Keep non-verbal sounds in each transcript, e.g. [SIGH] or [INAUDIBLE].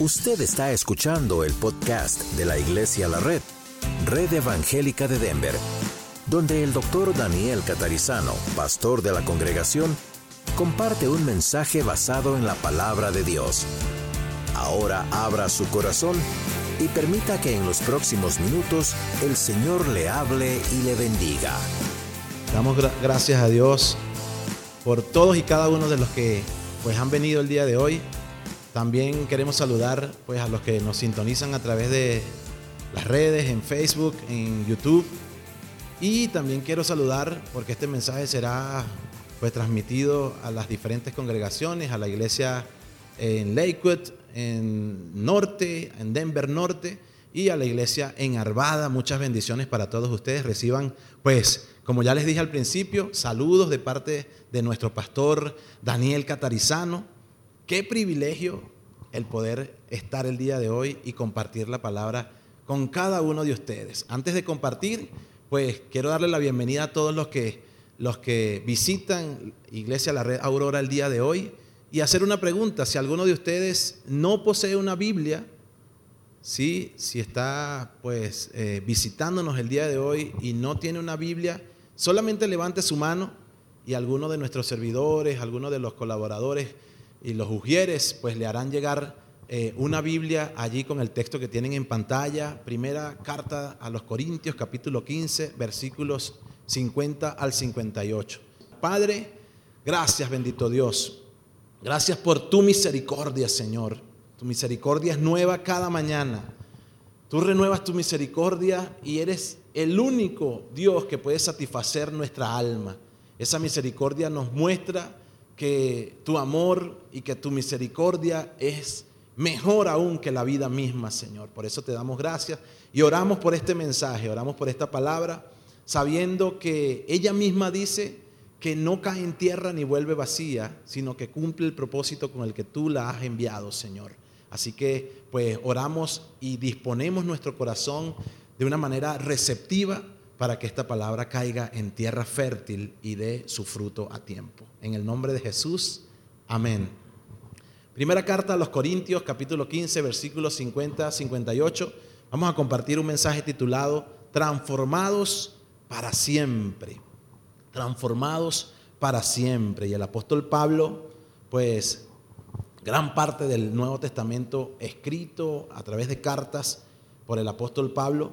Usted está escuchando el podcast de la Iglesia La Red, Red Evangélica de Denver, donde el doctor Daniel Catarizano, pastor de la congregación, comparte un mensaje basado en la palabra de Dios. Ahora abra su corazón y permita que en los próximos minutos el Señor le hable y le bendiga. Damos gra- gracias a Dios por todos y cada uno de los que pues han venido el día de hoy. También queremos saludar pues a los que nos sintonizan a través de las redes, en Facebook, en YouTube. Y también quiero saludar porque este mensaje será pues transmitido a las diferentes congregaciones, a la iglesia en Lakewood, en Norte, en Denver Norte y a la iglesia en Arvada. Muchas bendiciones para todos ustedes. Reciban pues, como ya les dije al principio, saludos de parte de nuestro pastor Daniel Catarizano. Qué privilegio el poder estar el día de hoy y compartir la palabra con cada uno de ustedes. Antes de compartir, pues quiero darle la bienvenida a todos los que, los que visitan Iglesia La Red Aurora el día de hoy y hacer una pregunta. Si alguno de ustedes no posee una Biblia, ¿sí? si está pues eh, visitándonos el día de hoy y no tiene una Biblia, solamente levante su mano y alguno de nuestros servidores, alguno de los colaboradores y los ujieres, pues le harán llegar eh, una Biblia allí con el texto que tienen en pantalla. Primera carta a los Corintios, capítulo 15, versículos 50 al 58. Padre, gracias bendito Dios. Gracias por tu misericordia, Señor. Tu misericordia es nueva cada mañana. Tú renuevas tu misericordia y eres el único Dios que puede satisfacer nuestra alma. Esa misericordia nos muestra que tu amor y que tu misericordia es mejor aún que la vida misma, Señor. Por eso te damos gracias y oramos por este mensaje, oramos por esta palabra, sabiendo que ella misma dice que no cae en tierra ni vuelve vacía, sino que cumple el propósito con el que tú la has enviado, Señor. Así que pues oramos y disponemos nuestro corazón de una manera receptiva para que esta palabra caiga en tierra fértil y dé su fruto a tiempo. En el nombre de Jesús, amén. Primera carta a los Corintios, capítulo 15, versículos 50 58. Vamos a compartir un mensaje titulado Transformados para siempre. Transformados para siempre. Y el apóstol Pablo, pues, gran parte del Nuevo Testamento escrito a través de cartas por el apóstol Pablo,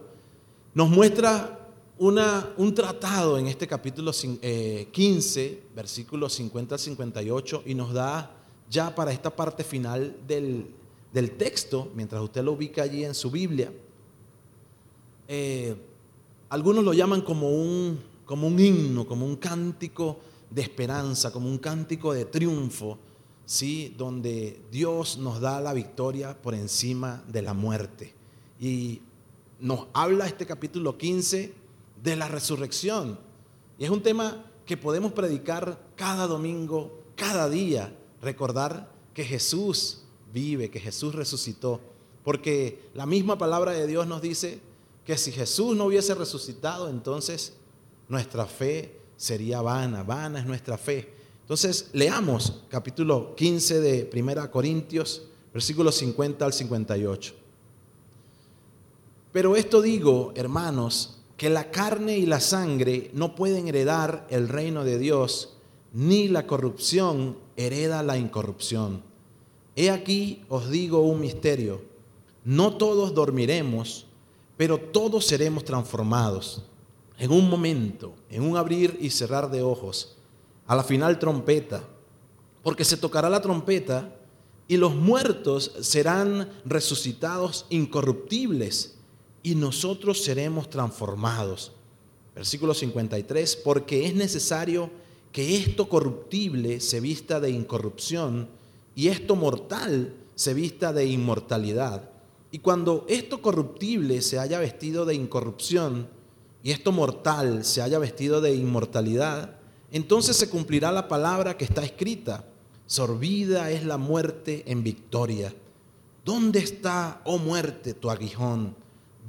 nos muestra una, un tratado en este capítulo eh, 15, versículos 50 al 58, y nos da ya para esta parte final del, del texto, mientras usted lo ubica allí en su Biblia, eh, algunos lo llaman como un, como un himno, como un cántico de esperanza, como un cántico de triunfo, ¿sí? donde Dios nos da la victoria por encima de la muerte. Y nos habla este capítulo 15 de la resurrección. Y es un tema que podemos predicar cada domingo, cada día, recordar que Jesús vive, que Jesús resucitó. Porque la misma palabra de Dios nos dice que si Jesús no hubiese resucitado, entonces nuestra fe sería vana, vana es nuestra fe. Entonces, leamos capítulo 15 de Primera Corintios, versículos 50 al 58. Pero esto digo, hermanos, que la carne y la sangre no pueden heredar el reino de Dios, ni la corrupción hereda la incorrupción. He aquí os digo un misterio, no todos dormiremos, pero todos seremos transformados. En un momento, en un abrir y cerrar de ojos, a la final trompeta, porque se tocará la trompeta y los muertos serán resucitados incorruptibles y nosotros seremos transformados. Versículo 53, porque es necesario que esto corruptible se vista de incorrupción y esto mortal se vista de inmortalidad. Y cuando esto corruptible se haya vestido de incorrupción y esto mortal se haya vestido de inmortalidad, entonces se cumplirá la palabra que está escrita, sorbida es la muerte en victoria. ¿Dónde está, oh muerte, tu aguijón?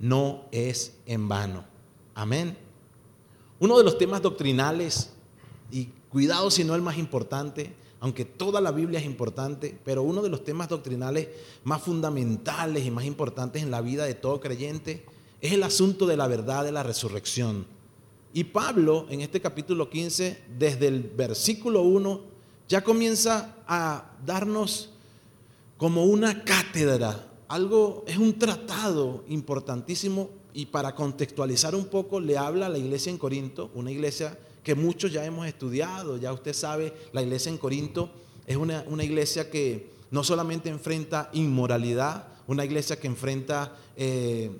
no es en vano. Amén. Uno de los temas doctrinales, y cuidado si no el más importante, aunque toda la Biblia es importante, pero uno de los temas doctrinales más fundamentales y más importantes en la vida de todo creyente es el asunto de la verdad de la resurrección. Y Pablo en este capítulo 15, desde el versículo 1, ya comienza a darnos como una cátedra, algo, es un tratado importantísimo y para contextualizar un poco le habla a la iglesia en Corinto, una iglesia que muchos ya hemos estudiado, ya usted sabe, la iglesia en Corinto es una, iglesia que no solamente enfrenta inmoralidad, una iglesia que enfrenta eh,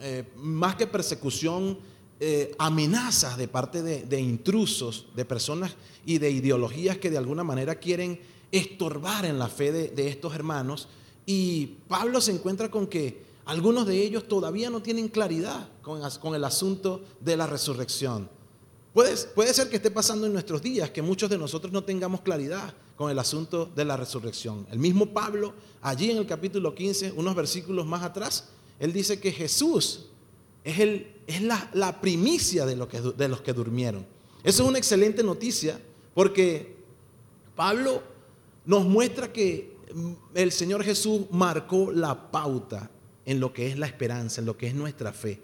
eh, más que persecución, eh, amenazas de parte de, intrusos, de personas y de ideologías que de alguna manera quieren estorbar en la fe de, estos hermanos. Y Pablo se encuentra con que algunos de ellos todavía no tienen claridad con, el asunto de la resurrección. Puede, ser que esté pasando en nuestros días que muchos de nosotros no tengamos claridad con el asunto de la resurrección. El mismo Pablo, allí en el capítulo 15, unos versículos más atrás, él dice que Jesús es, la, primicia de, de los que durmieron. Eso es una excelente noticia porque Pablo nos muestra que el Señor Jesús marcó la pauta en lo que es la esperanza, en lo que es nuestra fe.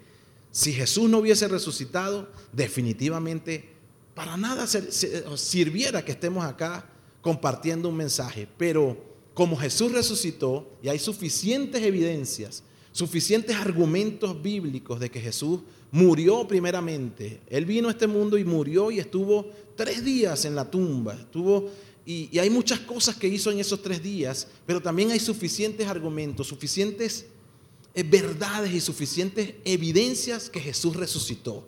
Si Jesús no hubiese resucitado, definitivamente para nada sirviera que estemos acá compartiendo un mensaje. Pero como Jesús resucitó y hay suficientes evidencias, suficientes argumentos bíblicos de que Jesús murió primeramente. Él vino a este mundo y murió y estuvo tres días en la tumba. Estuvo, y, hay muchas cosas que hizo en esos tres días, pero también hay suficientes argumentos, suficientes verdades y suficientes evidencias que Jesús resucitó.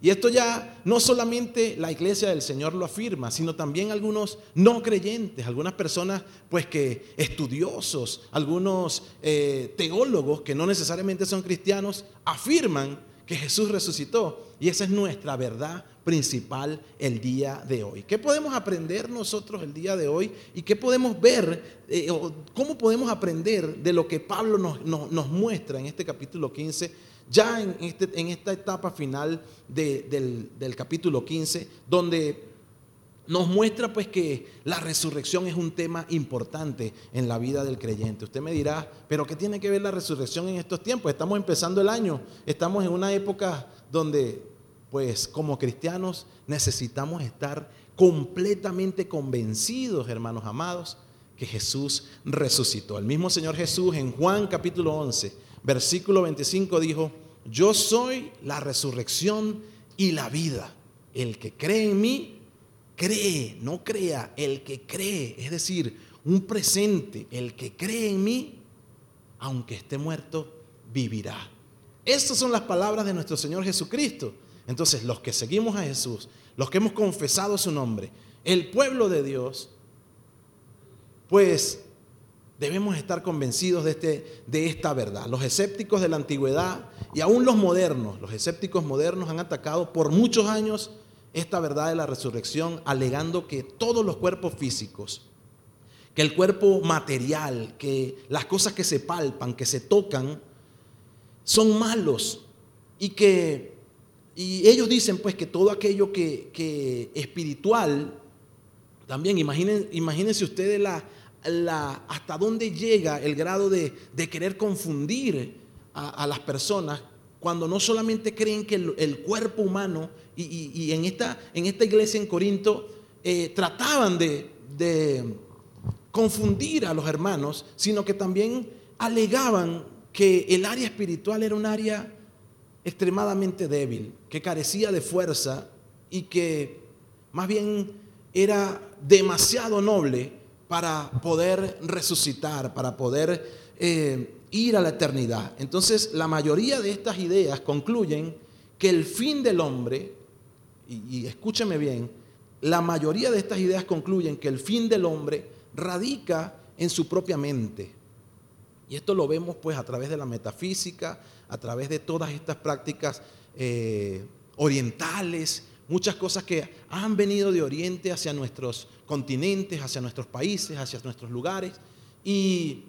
Y esto ya no solamente la iglesia del Señor lo afirma, sino también algunos no creyentes, algunas personas pues que estudiosos, algunos eh, teólogos que no necesariamente son cristianos, afirman que Jesús resucitó. Y esa es nuestra verdad principal el día de hoy. ¿Qué podemos aprender nosotros el día de hoy? ¿Y qué podemos ver? Eh, ¿Cómo podemos aprender de lo que Pablo nos, muestra en este capítulo 15? Ya en, este, en esta etapa final del, del capítulo 15, donde nos muestra pues que la resurrección es un tema importante en la vida del creyente. Usted me dirá, pero ¿qué tiene que ver la resurrección en estos tiempos? Estamos empezando el año, estamos en una época donde pues como cristianos necesitamos estar completamente convencidos, hermanos amados, que Jesús resucitó. El mismo Señor Jesús en Juan capítulo 11, versículo 25 dijo, yo soy la resurrección y la vida. El que cree en mí, cree, no crea, el que cree, es decir, un presente, el que cree en mí, aunque esté muerto, vivirá. Estas son las palabras de nuestro Señor Jesucristo. Entonces, los que seguimos a Jesús, los que hemos confesado su nombre, el pueblo de Dios, pues debemos estar convencidos de, este, de esta verdad. Los escépticos de la antigüedad y aún los modernos, los escépticos modernos han atacado por muchos años esta verdad de la resurrección, alegando que todos los cuerpos físicos, que el cuerpo material, que las cosas que se palpan, que se tocan, son malos y que y ellos dicen pues que todo aquello que, espiritual, también imaginen, imagínense ustedes la, hasta dónde llega el grado de, querer confundir a, las personas cuando no solamente creen que el, cuerpo humano, y, en, esta, en, esta, iglesia en Corinto eh, trataban de, de confundir a los hermanos, sino que también alegaban que el área espiritual era un área extremadamente débil, que carecía de fuerza y que más bien era demasiado noble para poder resucitar, para poder eh, ir a la eternidad. Entonces, la mayoría de estas ideas concluyen que el fin del hombre, y, y escúcheme bien, la mayoría de estas ideas concluyen que el fin del hombre radica en su propia mente. Y esto lo vemos pues a través de la metafísica, a través de todas estas prácticas eh, orientales, muchas cosas que han venido de Oriente hacia nuestros continentes, hacia nuestros países, hacia nuestros lugares. Y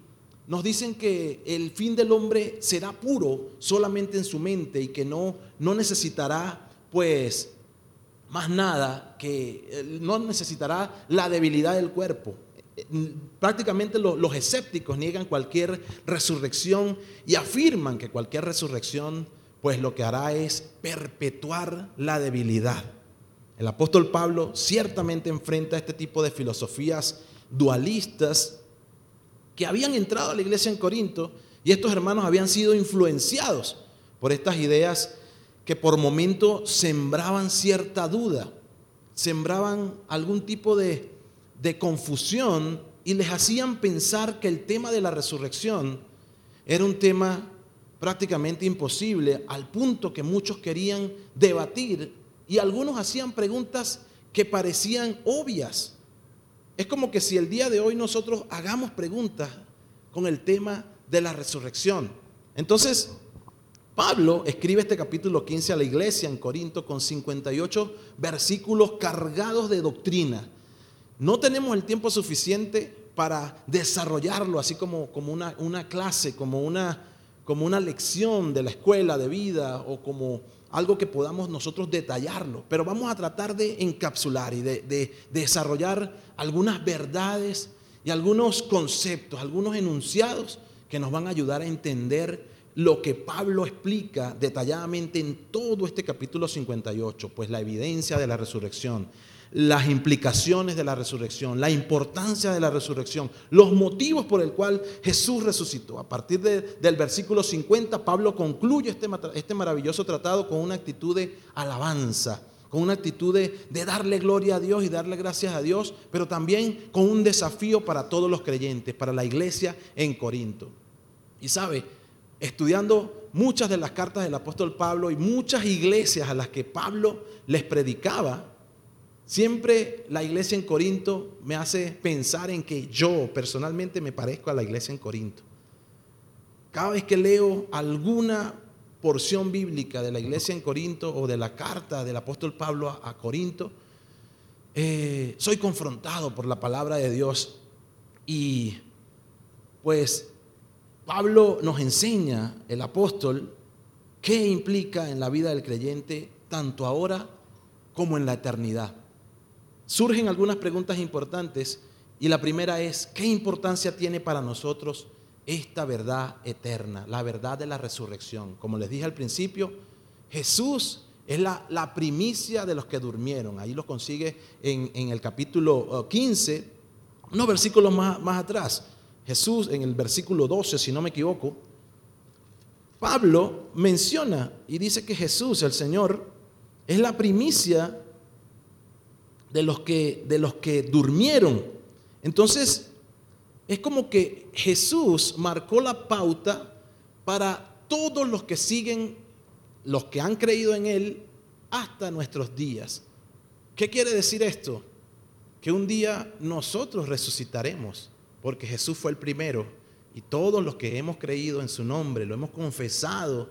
nos dicen que el fin del hombre será puro solamente en su mente y que no, no necesitará pues más nada, que eh, no necesitará la debilidad del cuerpo. Prácticamente los escépticos niegan cualquier resurrección y afirman que cualquier resurrección pues lo que hará es perpetuar la debilidad. El apóstol Pablo ciertamente enfrenta este tipo de filosofías dualistas que habían entrado a la iglesia en Corinto y estos hermanos habían sido influenciados por estas ideas que por momento sembraban cierta duda, sembraban algún tipo de, de confusión y les hacían pensar que el tema de la resurrección era un tema prácticamente imposible, al punto que muchos querían debatir y algunos hacían preguntas que parecían obvias. Es como que si el día de hoy nosotros hagamos preguntas con el tema de la resurrección. Entonces, Pablo escribe este capítulo 15 a la iglesia en Corinto con 58 versículos cargados de doctrina. No tenemos el tiempo suficiente para desarrollarlo así como, como una, una clase, como una, como una lección de la escuela de vida o como algo que podamos nosotros detallarlo, pero vamos a tratar de encapsular y de, desarrollar algunas verdades y algunos conceptos, algunos enunciados que nos van a ayudar a entender lo que Pablo explica detalladamente en todo este capítulo 58, pues la evidencia de la resurrección, las implicaciones de la resurrección, la importancia de la resurrección, los motivos por el cual Jesús resucitó. A partir del versículo 50, Pablo concluye este, este, maravilloso tratado con una actitud de alabanza, con una actitud de, de darle gloria a Dios y darle gracias a Dios, pero también con un desafío para todos los creyentes, para la iglesia en Corinto. Y sabe, estudiando muchas de las cartas del apóstol Pablo y muchas iglesias a las que Pablo les predicaba, Siempre la iglesia en Corinto me hace pensar en que yo personalmente me parezco a la iglesia en Corinto. Cada vez que leo alguna porción bíblica de la iglesia en Corinto o de la carta del apóstol Pablo a, Corinto, eh, soy confrontado por la palabra de Dios y pues Pablo nos enseña, el apóstol, qué implica en la vida del creyente tanto ahora como en la eternidad surgen algunas preguntas importantes y la primera es, ¿qué importancia tiene para nosotros esta verdad eterna, la verdad de la resurrección? Como les dije al principio, Jesús es la, primicia de los que durmieron. Ahí lo consigue en, el capítulo 15, unos versículos más, más atrás. Jesús en el versículo 12, si no me equivoco, Pablo menciona y dice que Jesús, el Señor, es la primicia de los que, de los que durmieron. Entonces, es como que Jesús marcó la pauta para todos los que siguen, los que han creído en Él, hasta nuestros días. ¿Qué quiere decir esto? Que un día nosotros resucitaremos, porque Jesús fue el primero, y todos los que hemos creído en su nombre, lo hemos confesado,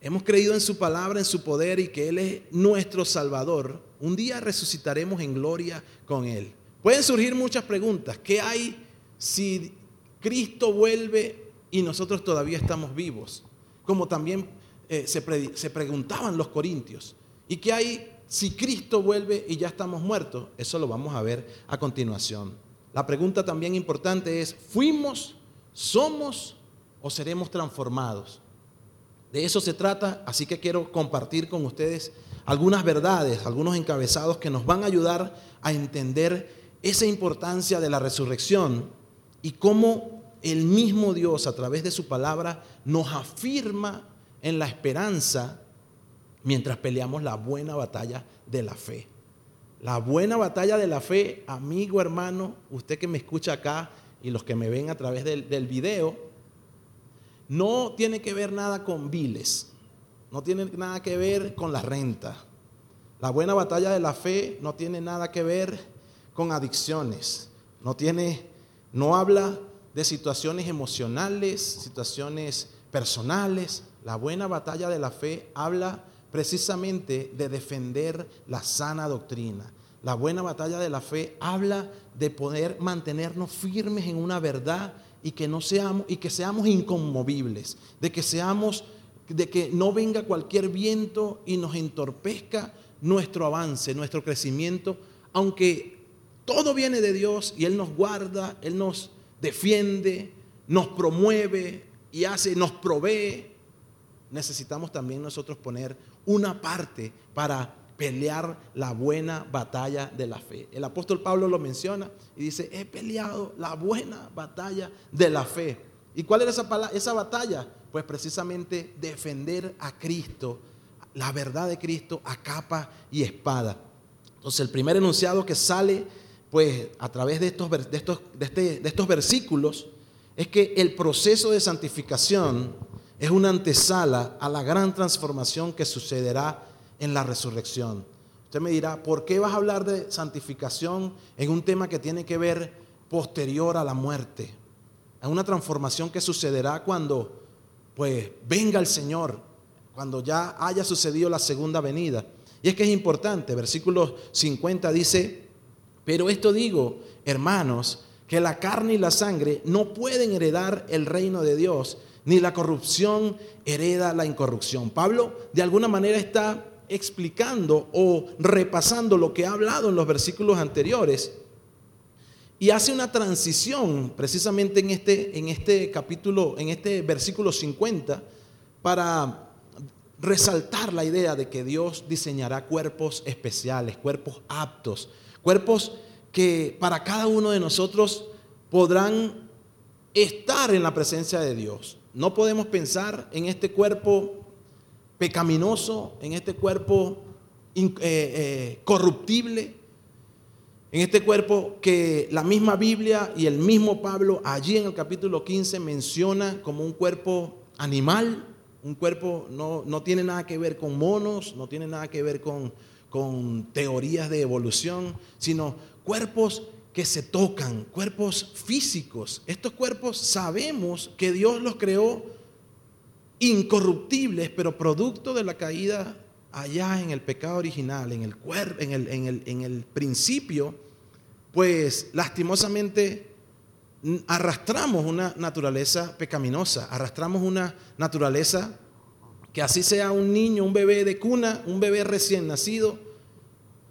hemos creído en su palabra, en su poder y que Él es nuestro Salvador, un día resucitaremos en gloria con Él. Pueden surgir muchas preguntas. ¿Qué hay si Cristo vuelve y nosotros todavía estamos vivos? Como también eh, se, se preguntaban los corintios. ¿Y qué hay si Cristo vuelve y ya estamos muertos? Eso lo vamos a ver a continuación. La pregunta también importante es, ¿fuimos, somos o seremos transformados? De eso se trata, así que quiero compartir con ustedes algunas verdades, algunos encabezados que nos van a ayudar a entender esa importancia de la resurrección y cómo el mismo Dios a través de su palabra nos afirma en la esperanza mientras peleamos la buena batalla de la fe. La buena batalla de la fe, amigo, hermano, usted que me escucha acá y los que me ven a través del, del video, no tiene que ver nada con viles, no tiene nada que ver con la renta. La buena batalla de la fe no tiene nada que ver con adicciones. No tiene, no habla de situaciones emocionales, situaciones personales. La buena batalla de la fe habla precisamente de defender la sana doctrina. La buena batalla de la fe habla de poder mantenernos firmes en una verdad y que no seamos y que seamos inconmovibles, de que seamos de que no venga cualquier viento y nos entorpezca nuestro avance, nuestro crecimiento, aunque todo viene de Dios y él nos guarda, él nos defiende, nos promueve y hace nos provee. Necesitamos también nosotros poner una parte para pelear la buena batalla de la fe. El apóstol Pablo lo menciona y dice, he peleado la buena batalla de la fe. ¿Y cuál era esa, esa batalla? Pues precisamente defender a Cristo, la verdad de Cristo a capa y espada. Entonces el primer enunciado que sale pues a través de estos, de estos, de este, de estos versículos es que el proceso de santificación es una antesala a la gran transformación que sucederá en la resurrección. Usted me dirá, ¿por qué vas a hablar de santificación en un tema que tiene que ver posterior a la muerte? Es una transformación que sucederá cuando pues venga el Señor, cuando ya haya sucedido la segunda venida. Y es que es importante, versículo 50 dice, pero esto digo, hermanos, que la carne y la sangre no pueden heredar el reino de Dios, ni la corrupción hereda la incorrupción. Pablo de alguna manera está explicando o repasando lo que ha hablado en los versículos anteriores y hace una transición precisamente en este, en este capítulo, en este versículo 50, para resaltar la idea de que Dios diseñará cuerpos especiales, cuerpos aptos, cuerpos que para cada uno de nosotros podrán estar en la presencia de Dios. No podemos pensar en este cuerpo pecaminoso, en este cuerpo eh, eh, corruptible, en este cuerpo que la misma Biblia y el mismo Pablo allí en el capítulo 15 menciona como un cuerpo animal, un cuerpo no, no tiene nada que ver con monos, no tiene nada que ver con, con teorías de evolución, sino cuerpos que se tocan, cuerpos físicos. Estos cuerpos sabemos que Dios los creó incorruptibles, pero producto de la caída allá en el pecado original, en el, en el, en el, en el principio, pues lastimosamente arrastramos una naturaleza pecaminosa, arrastramos una naturaleza que así sea un niño, un bebé de cuna, un bebé recién nacido,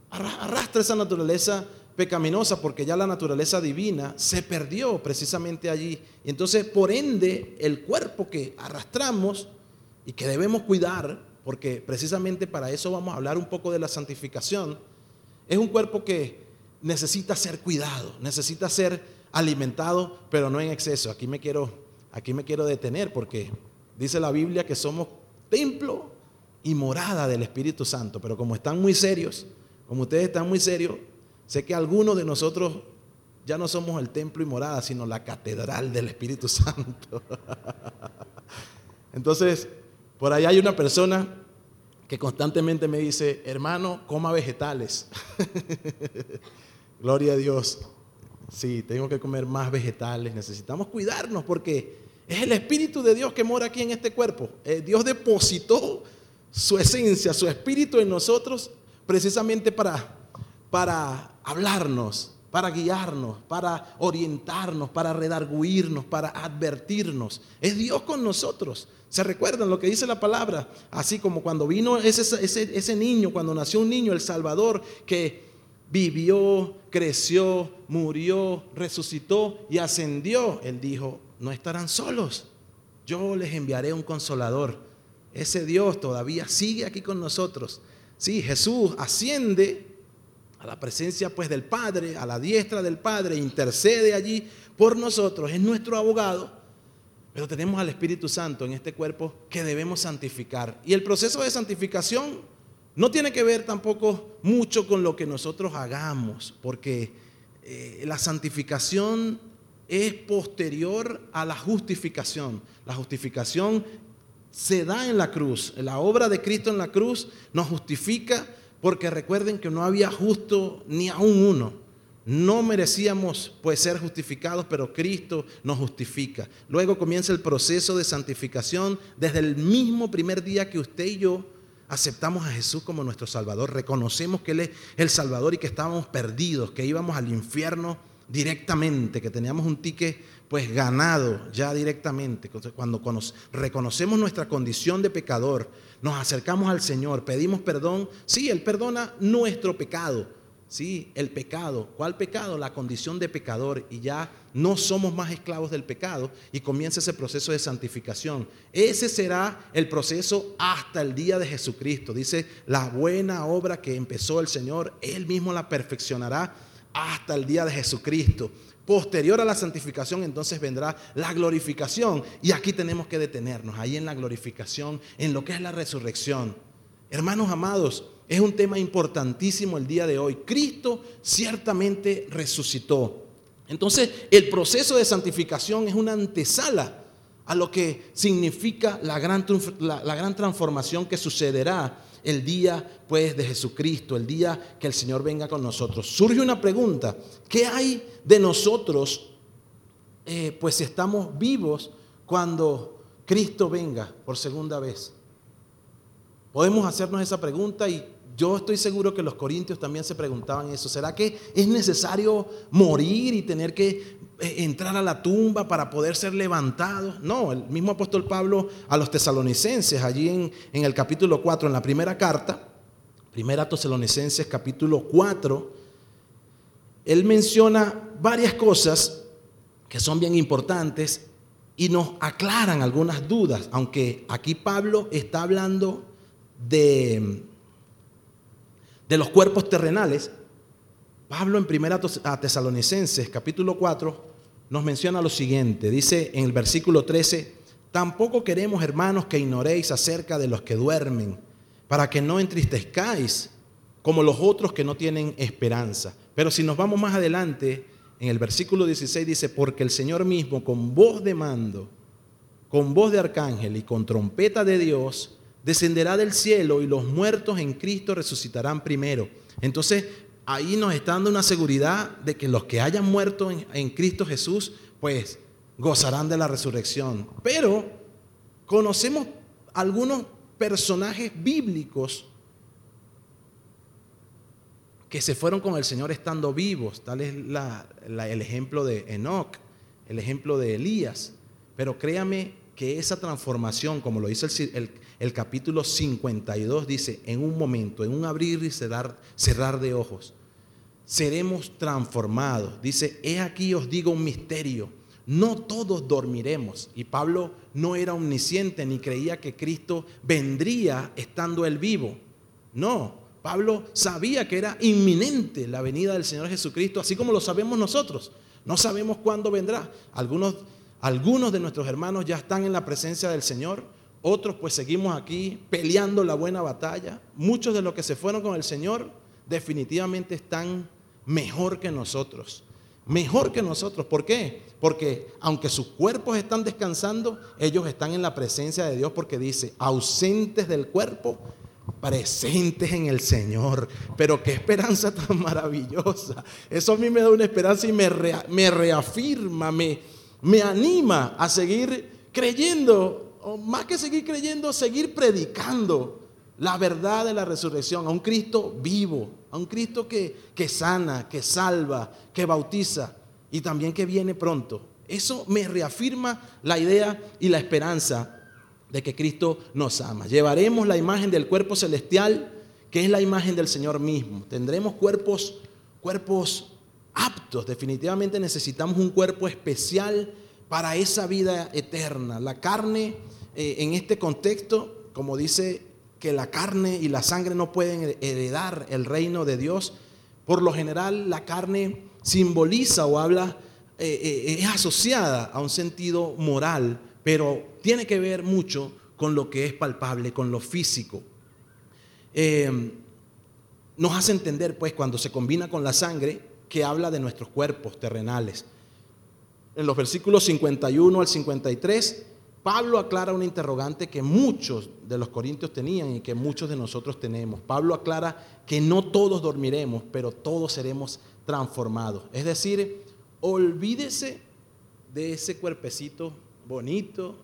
arrastra esa naturaleza pecaminosa porque ya la naturaleza divina se perdió precisamente allí. Y entonces, por ende, el cuerpo que arrastramos y que debemos cuidar, porque precisamente para eso vamos a hablar un poco de la santificación, es un cuerpo que necesita ser cuidado, necesita ser alimentado, pero no en exceso. Aquí me quiero, aquí me quiero detener porque dice la Biblia que somos templo y morada del Espíritu Santo, pero como están muy serios, como ustedes están muy serios, Sé que algunos de nosotros ya no somos el templo y morada, sino la catedral del Espíritu Santo. [LAUGHS] Entonces, por ahí hay una persona que constantemente me dice, hermano, coma vegetales. [LAUGHS] Gloria a Dios. Sí, tengo que comer más vegetales. Necesitamos cuidarnos porque es el Espíritu de Dios que mora aquí en este cuerpo. Eh, Dios depositó su esencia, su espíritu en nosotros precisamente para, para hablarnos, para guiarnos, para orientarnos, para redarguirnos, para advertirnos. Es Dios con nosotros. ¿Se recuerdan lo que dice la palabra? Así como cuando vino ese, ese, ese niño, cuando nació un niño, el Salvador, que vivió, creció, murió, resucitó y ascendió. Él dijo, no estarán solos. Yo les enviaré un consolador. Ese Dios todavía sigue aquí con nosotros. Sí, Jesús asciende a la presencia pues del Padre, a la diestra del Padre, intercede allí por nosotros, es nuestro abogado, pero tenemos al Espíritu Santo en este cuerpo que debemos santificar. Y el proceso de santificación no tiene que ver tampoco mucho con lo que nosotros hagamos, porque eh, la santificación es posterior a la justificación. La justificación se da en la cruz. La obra de Cristo en la cruz nos justifica porque recuerden que no había justo ni aún uno. No merecíamos pues ser justificados, pero Cristo nos justifica. Luego comienza el proceso de santificación desde el mismo primer día que usted y yo aceptamos a Jesús como nuestro Salvador, reconocemos que Él es el Salvador y que estábamos perdidos, que íbamos al infierno directamente, que teníamos un ticket pues ganado ya directamente. Cuando reconocemos nuestra condición de pecador, nos acercamos al Señor, pedimos perdón, sí, Él perdona nuestro pecado, sí, el pecado. ¿Cuál pecado? La condición de pecador y ya no somos más esclavos del pecado y comienza ese proceso de santificación. Ese será el proceso hasta el día de Jesucristo. Dice, la buena obra que empezó el Señor, Él mismo la perfeccionará hasta el día de Jesucristo. Posterior a la santificación entonces vendrá la glorificación. Y aquí tenemos que detenernos, ahí en la glorificación, en lo que es la resurrección. Hermanos amados, es un tema importantísimo el día de hoy. Cristo ciertamente resucitó. Entonces, el proceso de santificación es una antesala a lo que significa la gran, la, gran transformación que sucederá el día pues de Jesucristo, el día que el Señor venga con nosotros. Surge una pregunta, ¿qué hay de nosotros eh, pues si estamos vivos cuando Cristo venga por segunda vez? Podemos hacernos esa pregunta y yo estoy seguro que los corintios también se preguntaban eso. ¿Será que es necesario morir y tener que eh, entrar a la tumba para poder ser levantados? No, el mismo apóstol Pablo a los tesalonicenses, allí en, en el capítulo 4, en la primera carta, primera tesalonicenses capítulo 4, él menciona varias cosas que son bien importantes y nos aclaran algunas dudas, aunque aquí Pablo está hablando de de los cuerpos terrenales, Pablo en primera a Tesalonicenses capítulo 4 nos menciona lo siguiente, dice en el versículo 13, tampoco queremos hermanos que ignoréis acerca de los que duermen, para que no entristezcáis como los otros que no tienen esperanza. Pero si nos vamos más adelante, en el versículo 16 dice, porque el Señor mismo con voz de mando, con voz de arcángel y con trompeta de Dios, descenderá del cielo y los muertos en Cristo resucitarán primero. Entonces, ahí nos está dando una seguridad de que los que hayan muerto en, Cristo Jesús, pues gozarán de la resurrección. Pero conocemos algunos personajes bíblicos que se fueron con el Señor estando vivos. Tal es el ejemplo de Enoch, el ejemplo de Elías. Pero créame que esa transformación, como lo dice el, capítulo 52 dice, en un momento, en un abrir y cerrar, cerrar de ojos, seremos transformados. Dice, he aquí os digo un misterio, no todos dormiremos. Y Pablo no era omnisciente ni creía que Cristo vendría estando él vivo. No, Pablo sabía que era inminente la venida del Señor Jesucristo, así como lo sabemos nosotros. No sabemos cuándo vendrá. Algunos, algunos de nuestros hermanos ya están en la presencia del Señor, otros pues seguimos aquí peleando la buena batalla. Muchos de los que se fueron con el Señor definitivamente están mejor que nosotros. Mejor que nosotros. ¿Por qué? Porque aunque sus cuerpos están descansando, ellos están en la presencia de Dios porque dice, ausentes del cuerpo, presentes en el Señor. Pero qué esperanza tan maravillosa. Eso a mí me da una esperanza y me, me reafirma, me, me anima a seguir creyendo o más que seguir creyendo, seguir predicando la verdad de la resurrección a un Cristo vivo, a un Cristo que, que sana, que salva, que bautiza y también que viene pronto. Eso me reafirma la idea y la esperanza de que Cristo nos ama. Llevaremos la imagen del cuerpo celestial, que es la imagen del Señor mismo. Tendremos cuerpos, cuerpos aptos. Definitivamente necesitamos un cuerpo especial para esa vida eterna. La carne eh, en este contexto, como dice que la carne y la sangre no pueden heredar el reino de Dios, por lo general la carne simboliza o habla, eh, eh, es asociada a un sentido moral, pero tiene que ver mucho con lo que es palpable, con lo físico. nos hace entender, pues, cuando se combina con la sangre, que habla de nuestros cuerpos terrenales. En los versículos 51 al 53 Pablo aclara una interrogante que muchos de los corintios tenían y que muchos de nosotros tenemos. Pablo aclara que no todos dormiremos, pero todos seremos transformados. Es decir, olvídese de ese cuerpecito bonito,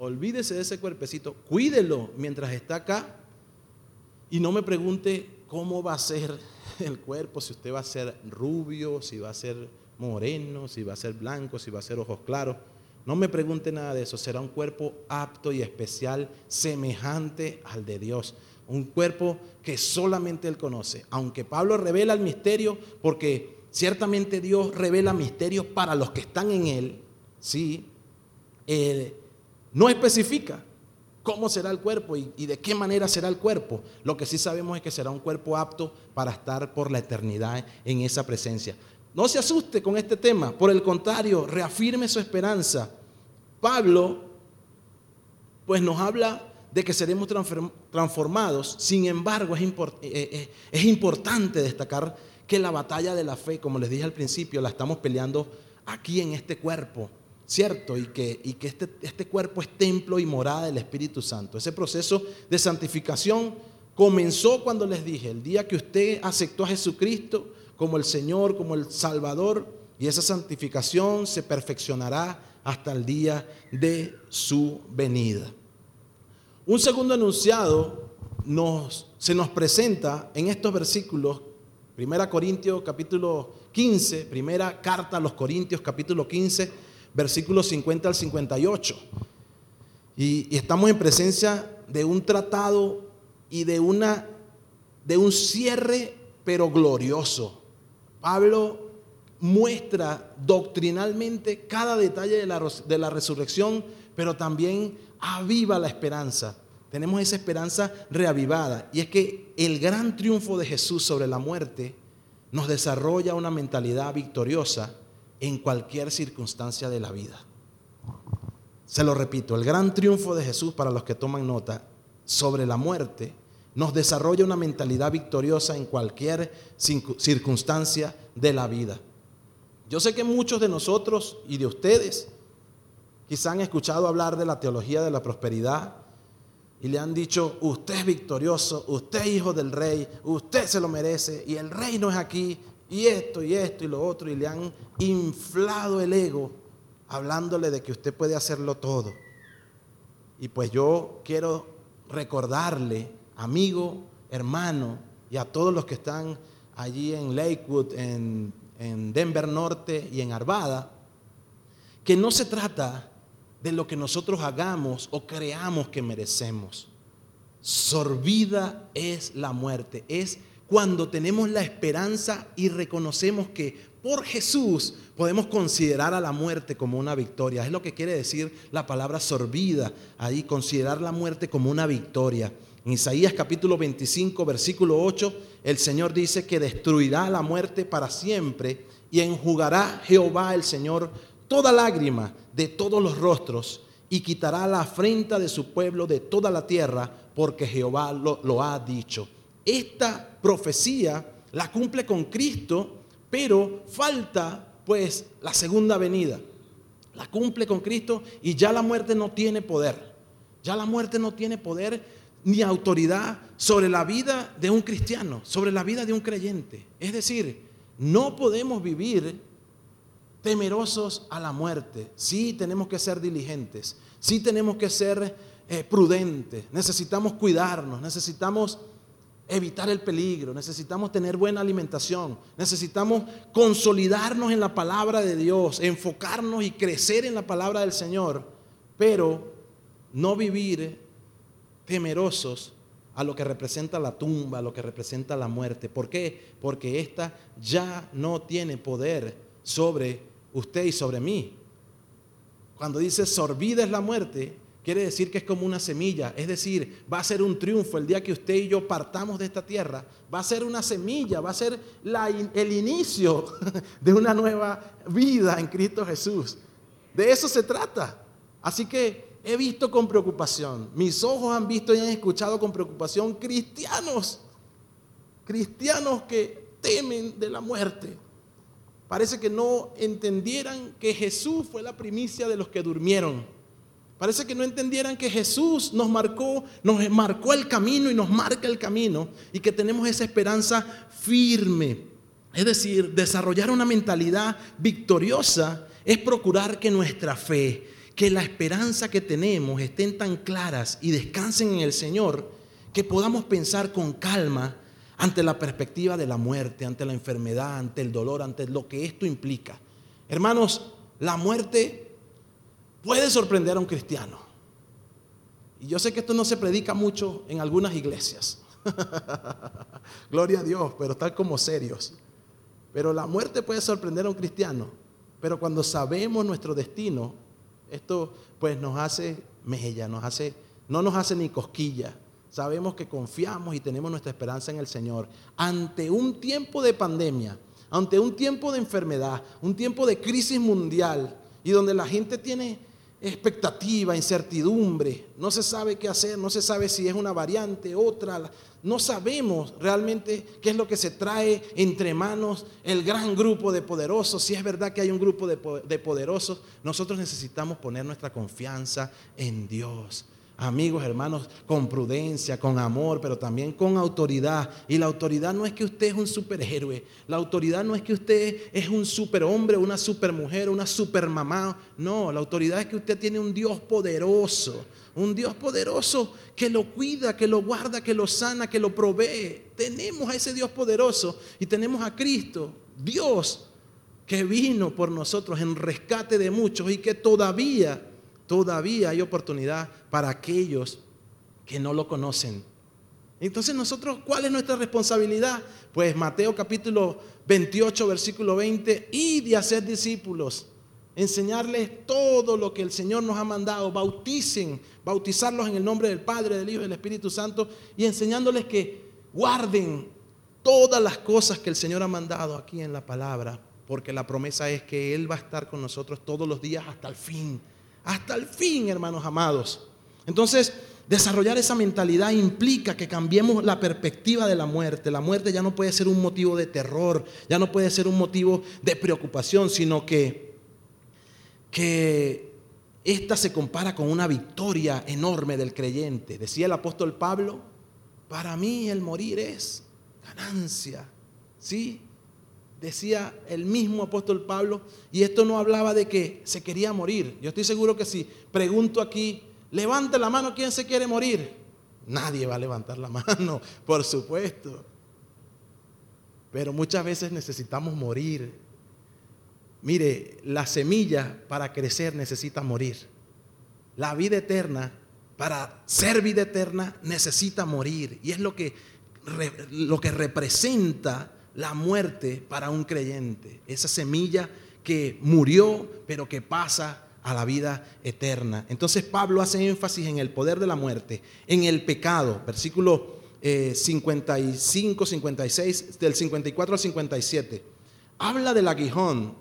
olvídese de ese cuerpecito, cuídelo mientras está acá y no me pregunte cómo va a ser [LAUGHS] el cuerpo, si usted va a ser rubio, si va a ser moreno, si va a ser blanco, si va a ser ojos claros. No me pregunte nada de eso, será un cuerpo apto y especial, semejante al de Dios. Un cuerpo que solamente Él conoce. Aunque Pablo revela el misterio, porque ciertamente Dios revela misterios para los que están en Él, ¿sí? No especifica cómo será el cuerpo y, de qué manera será el cuerpo. Lo que sí sabemos es que será un cuerpo apto para estar por la eternidad en esa presencia. No se asuste con este tema, por el contrario, reafirme su esperanza Pablo, pues nos habla de que seremos transformados, sin embargo es, eh, eh, es, importante destacar que la batalla de la fe, como les dije al principio, la estamos peleando aquí en este cuerpo, ¿cierto? Y que, y que este, este cuerpo es templo y morada del Espíritu Santo. Ese proceso de santificación comenzó cuando les dije, el día que usted aceptó a Jesucristo como el Señor, como el Salvador, y esa santificación se perfeccionará hasta el día de su venida. Un segundo enunciado nos, se nos presenta en estos versículos, Primera Corintios capítulo 15, primera carta a los Corintios capítulo 15, versículos 50 al 58. Y, y estamos en presencia de un tratado y de, una, de un cierre, pero glorioso. Pablo muestra doctrinalmente cada detalle de la, de la resurrección, pero también aviva la esperanza. Tenemos esa esperanza reavivada. Y es que el gran triunfo de Jesús sobre la muerte nos desarrolla una mentalidad victoriosa en cualquier circunstancia de la vida. Se lo repito, el gran triunfo de Jesús para los que toman nota sobre la muerte nos desarrolla una mentalidad victoriosa en cualquier circunstancia de la vida. Yo sé que muchos de nosotros y de ustedes quizá han escuchado hablar de la teología de la prosperidad y le han dicho, usted es victorioso, usted es hijo del rey, usted se lo merece y el rey no es aquí y esto y esto y lo otro y le han inflado el ego hablándole de que usted puede hacerlo todo. Y pues yo quiero recordarle, amigo, hermano, y a todos los que están allí en Lakewood, en en Denver Norte y en Arvada, que no se trata de lo que nosotros hagamos o creamos que merecemos. Sorbida es la muerte, es cuando tenemos la esperanza y reconocemos que por Jesús podemos considerar a la muerte como una victoria. Es lo que quiere decir la palabra sorbida, ahí considerar la muerte como una victoria. En Isaías capítulo 25, versículo 8, el Señor dice que destruirá la muerte para siempre y enjugará Jehová el Señor toda lágrima de todos los rostros y quitará la afrenta de su pueblo de toda la tierra, porque Jehová lo, lo ha dicho. Esta profecía la cumple con Cristo, pero falta pues la segunda venida. La cumple con Cristo y ya la muerte no tiene poder. Ya la muerte no tiene poder ni autoridad sobre la vida de un cristiano, sobre la vida de un creyente. Es decir, no podemos vivir temerosos a la muerte. Sí tenemos que ser diligentes, sí tenemos que ser eh, prudentes, necesitamos cuidarnos, necesitamos evitar el peligro, necesitamos tener buena alimentación, necesitamos consolidarnos en la palabra de Dios, enfocarnos y crecer en la palabra del Señor, pero no vivir temerosos a lo que representa la tumba, a lo que representa la muerte. ¿Por qué? Porque esta ya no tiene poder sobre usted y sobre mí. Cuando dice sorbida es la muerte, quiere decir que es como una semilla, es decir, va a ser un triunfo el día que usted y yo partamos de esta tierra, va a ser una semilla, va a ser el inicio [LAUGHS] de una nueva vida en Cristo Jesús. De eso se trata. Así que he visto con preocupación, mis ojos han visto y han escuchado con preocupación cristianos, cristianos que temen de la muerte. Parece que no entendieran que Jesús fue la primicia de los que durmieron. Parece que no entendieran que Jesús nos marcó, nos marcó el camino y nos marca el camino y que tenemos esa esperanza firme. Es decir, desarrollar una mentalidad victoriosa es procurar que nuestra fe, que la esperanza que tenemos estén tan claras y descansen en el Señor, que podamos pensar con calma ante la perspectiva de la muerte, ante la enfermedad, ante el dolor, ante lo que esto implica. Hermanos, la muerte puede sorprender a un cristiano. Y yo sé que esto no se predica mucho en algunas iglesias. [LAUGHS] Gloria a Dios, pero están como serios. Pero la muerte puede sorprender a un cristiano. Pero cuando sabemos nuestro destino, esto pues nos hace mella, nos hace, no nos hace ni cosquilla. Sabemos que confiamos y tenemos nuestra esperanza en el Señor. Ante un tiempo de pandemia, ante un tiempo de enfermedad, un tiempo de crisis mundial y donde la gente tiene expectativa, incertidumbre, no se sabe qué hacer, no se sabe si es una variante, otra, no sabemos realmente qué es lo que se trae entre manos el gran grupo de poderosos, si es verdad que hay un grupo de, poderosos, nosotros necesitamos poner nuestra confianza en Dios amigos, hermanos, con prudencia, con amor, pero también con autoridad. Y la autoridad no es que usted es un superhéroe, la autoridad no es que usted es un superhombre, una supermujer, una supermamá. No, la autoridad es que usted tiene un Dios poderoso, un Dios poderoso que lo cuida, que lo guarda, que lo sana, que lo provee. Tenemos a ese Dios poderoso y tenemos a Cristo, Dios que vino por nosotros en rescate de muchos y que todavía todavía hay oportunidad para aquellos que no lo conocen. Entonces nosotros, ¿cuál es nuestra responsabilidad? Pues Mateo capítulo 28, versículo 20, y de hacer discípulos, enseñarles todo lo que el Señor nos ha mandado, bauticen, bautizarlos en el nombre del Padre, del Hijo y del Espíritu Santo, y enseñándoles que guarden todas las cosas que el Señor ha mandado aquí en la palabra, porque la promesa es que Él va a estar con nosotros todos los días hasta el fin hasta el fin, hermanos amados. Entonces, desarrollar esa mentalidad implica que cambiemos la perspectiva de la muerte. La muerte ya no puede ser un motivo de terror, ya no puede ser un motivo de preocupación, sino que, que esta se compara con una victoria enorme del creyente. Decía el apóstol Pablo, para mí el morir es ganancia. ¿Sí? Decía el mismo apóstol Pablo, y esto no hablaba de que se quería morir. Yo estoy seguro que si pregunto aquí, levante la mano, ¿quién se quiere morir? Nadie va a levantar la [LAUGHS] mano, por supuesto. Pero muchas veces necesitamos morir. Mire, la semilla para crecer necesita morir. La vida eterna, para ser vida eterna, necesita morir. Y es lo que, lo que representa la muerte para un creyente, esa semilla que murió pero que pasa a la vida eterna. Entonces Pablo hace énfasis en el poder de la muerte, en el pecado, versículo 55, 56, del 54 al 57. Habla del aguijón.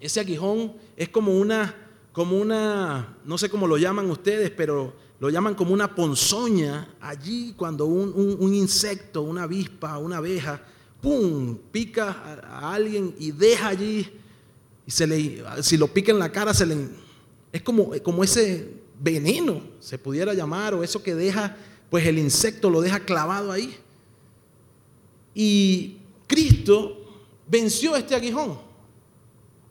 Ese aguijón es como una, como una, no sé cómo lo llaman ustedes, pero lo llaman como una ponzoña allí cuando un, un insecto, una avispa, una abeja, ¡pum!, pica a, alguien y deja allí, y se le, si lo pica en la cara, se le, es como, como ese veneno, se pudiera llamar, o eso que deja, pues el insecto lo deja clavado ahí. Y Cristo venció este aguijón.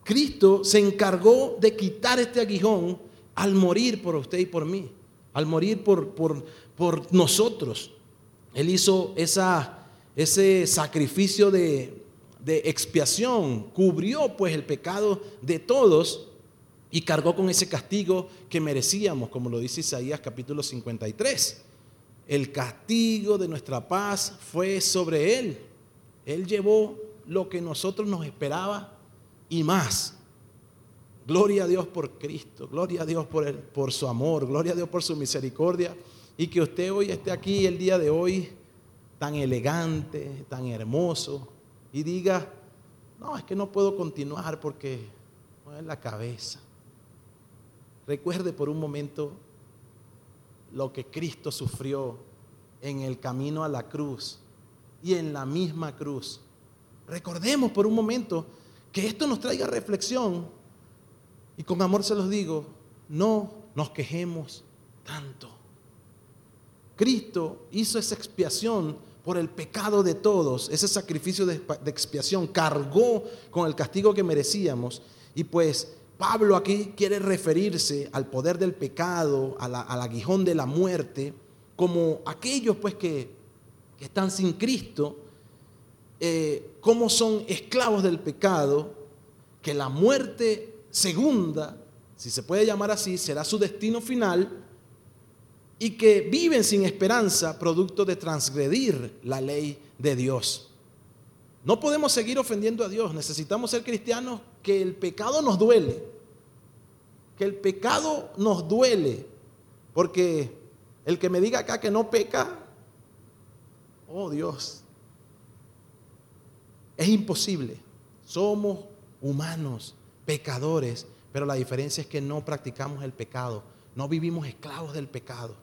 Cristo se encargó de quitar este aguijón al morir por usted y por mí, al morir por, por, por nosotros. Él hizo esa ese sacrificio de, expiación cubrió pues el pecado de todos y cargó con ese castigo que merecíamos, como lo dice Isaías capítulo 53. El castigo de nuestra paz fue sobre él. Él llevó lo que nosotros nos esperaba y más. Gloria a Dios por Cristo, gloria a Dios por, por su amor, gloria a Dios por su misericordia. Y que usted hoy esté aquí el día de hoy tan elegante, tan hermoso, y diga, no, es que no puedo continuar porque no es la cabeza. Recuerde por un momento lo que Cristo sufrió en el camino a la cruz y en la misma cruz. Recordemos por un momento que esto nos traiga reflexión y con amor se los digo, no nos quejemos tanto. Cristo hizo esa expiación por el pecado de todos, ese sacrificio de, expiación, cargó con el castigo que merecíamos. Y pues Pablo aquí quiere referirse al poder del pecado, al aguijón de la muerte, como aquellos pues que, están sin Cristo, eh, como son esclavos del pecado, que la muerte segunda, si se puede llamar así, será su destino final, y que viven sin esperanza producto de transgredir la ley de Dios. No podemos seguir ofendiendo a Dios, necesitamos ser cristianos que el pecado nos duele, que el pecado nos duele, porque el que me diga acá que no peca, oh Dios, es imposible. Somos humanos, pecadores, pero la diferencia es que no practicamos el pecado, no vivimos esclavos del pecado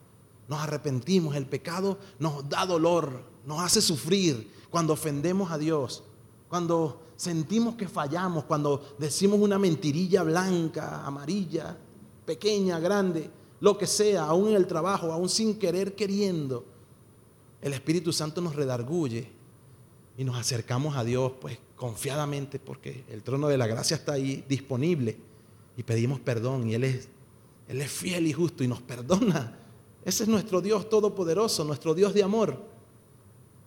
nos arrepentimos, el pecado nos da dolor, nos hace sufrir. Cuando ofendemos a Dios, cuando sentimos que fallamos, cuando decimos una mentirilla blanca, amarilla, pequeña, grande, lo que sea, aún en el trabajo, aún sin querer queriendo, el Espíritu Santo nos redarguye y nos acercamos a Dios pues confiadamente porque el trono de la gracia está ahí disponible y pedimos perdón y Él es, Él es fiel y justo y nos perdona ese es nuestro Dios todopoderoso, nuestro Dios de amor.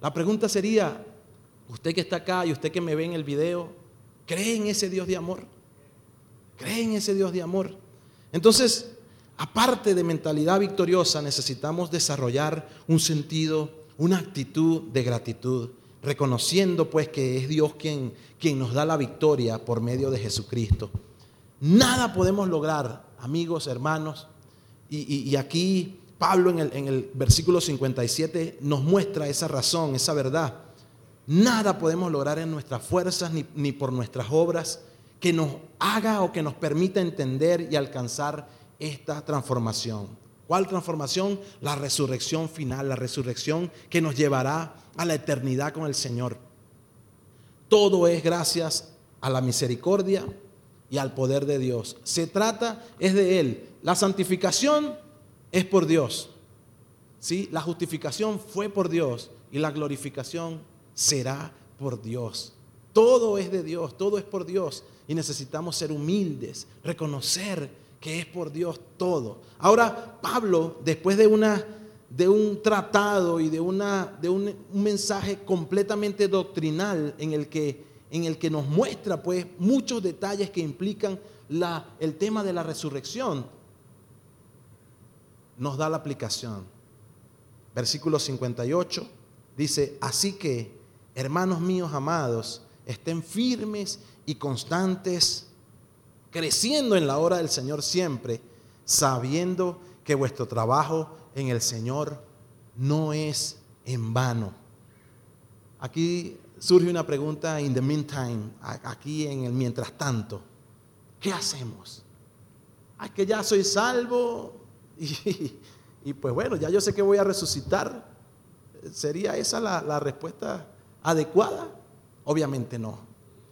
La pregunta sería, usted que está acá y usted que me ve en el video, ¿cree en ese Dios de amor? ¿Cree en ese Dios de amor? Entonces, aparte de mentalidad victoriosa, necesitamos desarrollar un sentido, una actitud de gratitud, reconociendo pues que es Dios quien, quien nos da la victoria por medio de Jesucristo. Nada podemos lograr, amigos, hermanos, y aquí Pablo en el, versículo 57 nos muestra esa razón, esa verdad. Nada podemos lograr en nuestras fuerzas ni, ni por nuestras obras que nos haga o que nos permita entender y alcanzar esta transformación. ¿Cuál transformación? La resurrección final, la resurrección que nos llevará a la eternidad con el Señor. Todo es gracias a la misericordia y al poder de Dios. Se trata es de Él. La santificación es por Dios. ¿sí? La justificación fue por Dios y la glorificación será por Dios. Todo es de Dios, todo es por Dios y necesitamos ser humildes, reconocer que es por Dios todo. Ahora, Pablo, después de, una, de un tratado y de, una, de un, mensaje completamente doctrinal en el, que, en el que nos muestra pues, muchos detalles que implican la, el tema de la resurrección, nos da la aplicación. Versículo 58 dice, así que, hermanos míos amados, estén firmes y constantes, creciendo en la hora del Señor siempre, sabiendo que vuestro trabajo en el Señor no es en vano. Aquí surge una pregunta in the meantime, aquí en el mientras tanto. ¿Qué hacemos? Ay, que ya soy salvo, [LAUGHS] Y, pues bueno, ya yo sé que voy a resucitar. ¿Sería esa la, respuesta adecuada? Obviamente no.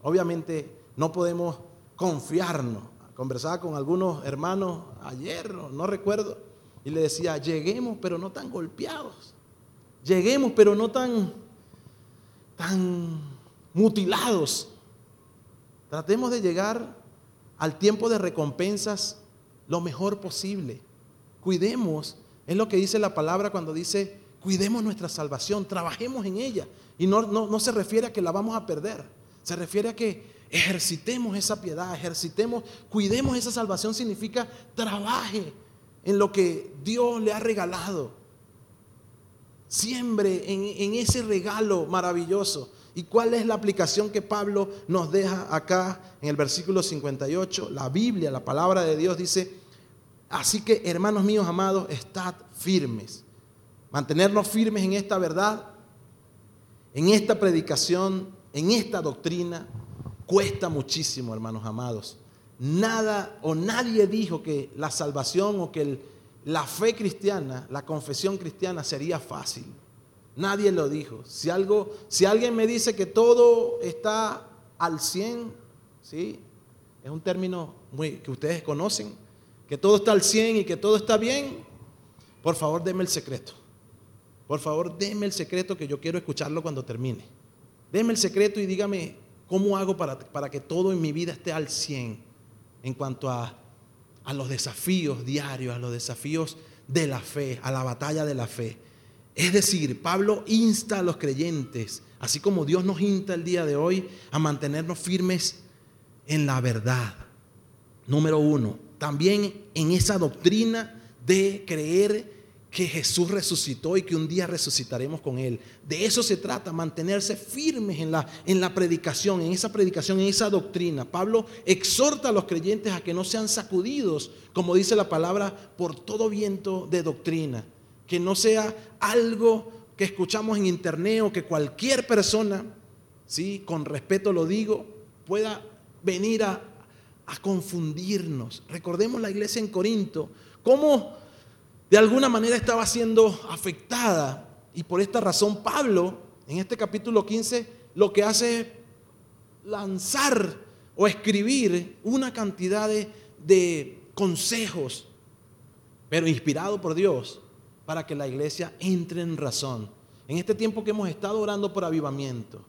Obviamente no podemos confiarnos. Conversaba con algunos hermanos ayer, no, recuerdo, y le decía, lleguemos pero no tan golpeados. Lleguemos pero no tan, tan mutilados. Tratemos de llegar al tiempo de recompensas lo mejor posible. Cuidemos, es lo que dice la palabra cuando dice, cuidemos nuestra salvación, trabajemos en ella. Y no, no, se refiere a que la vamos a perder, se refiere a que ejercitemos esa piedad, ejercitemos, cuidemos esa salvación, significa trabaje en lo que Dios le ha regalado. Siembre en, en, ese regalo maravilloso. ¿Y cuál es la aplicación que Pablo nos deja acá en el versículo 58? La Biblia, la palabra de Dios dice, Así que, hermanos míos amados, estad firmes. Mantenernos firmes en esta verdad, en esta predicación, en esta doctrina, cuesta muchísimo, hermanos amados. Nada o nadie dijo que la salvación o que la fe cristiana, la confesión cristiana sería fácil. Nadie lo dijo. Si, algo, si alguien me dice que todo está al 100, ¿sí? es un término muy, que ustedes conocen, que todo está al 100 y que todo está bien, por favor deme el secreto. Por favor, deme el secreto que yo quiero escucharlo cuando termine. Deme el secreto y dígame cómo hago para, para que todo en mi vida esté al 100 en cuanto a, a los desafíos diarios, a los desafíos de la fe, a la batalla de la fe. Es decir, Pablo insta a los creyentes, así como Dios nos insta el día de hoy, a mantenernos firmes en la verdad. Número uno, también en esa doctrina de creer que Jesús resucitó y que un día resucitaremos con Él. De eso se trata, mantenerse firmes en la, en la predicación, en esa predicación, en esa doctrina. Pablo exhorta a los creyentes a que no sean sacudidos, como dice la palabra, por todo viento de doctrina. Que no sea algo que escuchamos en internet o que cualquier persona, ¿sí? con respeto lo digo, pueda venir a, a confundirnos. Recordemos la iglesia en Corinto, cómo de alguna manera estaba siendo afectada. Y por esta razón Pablo, en este capítulo 15, lo que hace es lanzar o escribir una cantidad de, consejos, pero inspirado por Dios, para que la iglesia entre en razón. En este tiempo que hemos estado orando por avivamiento,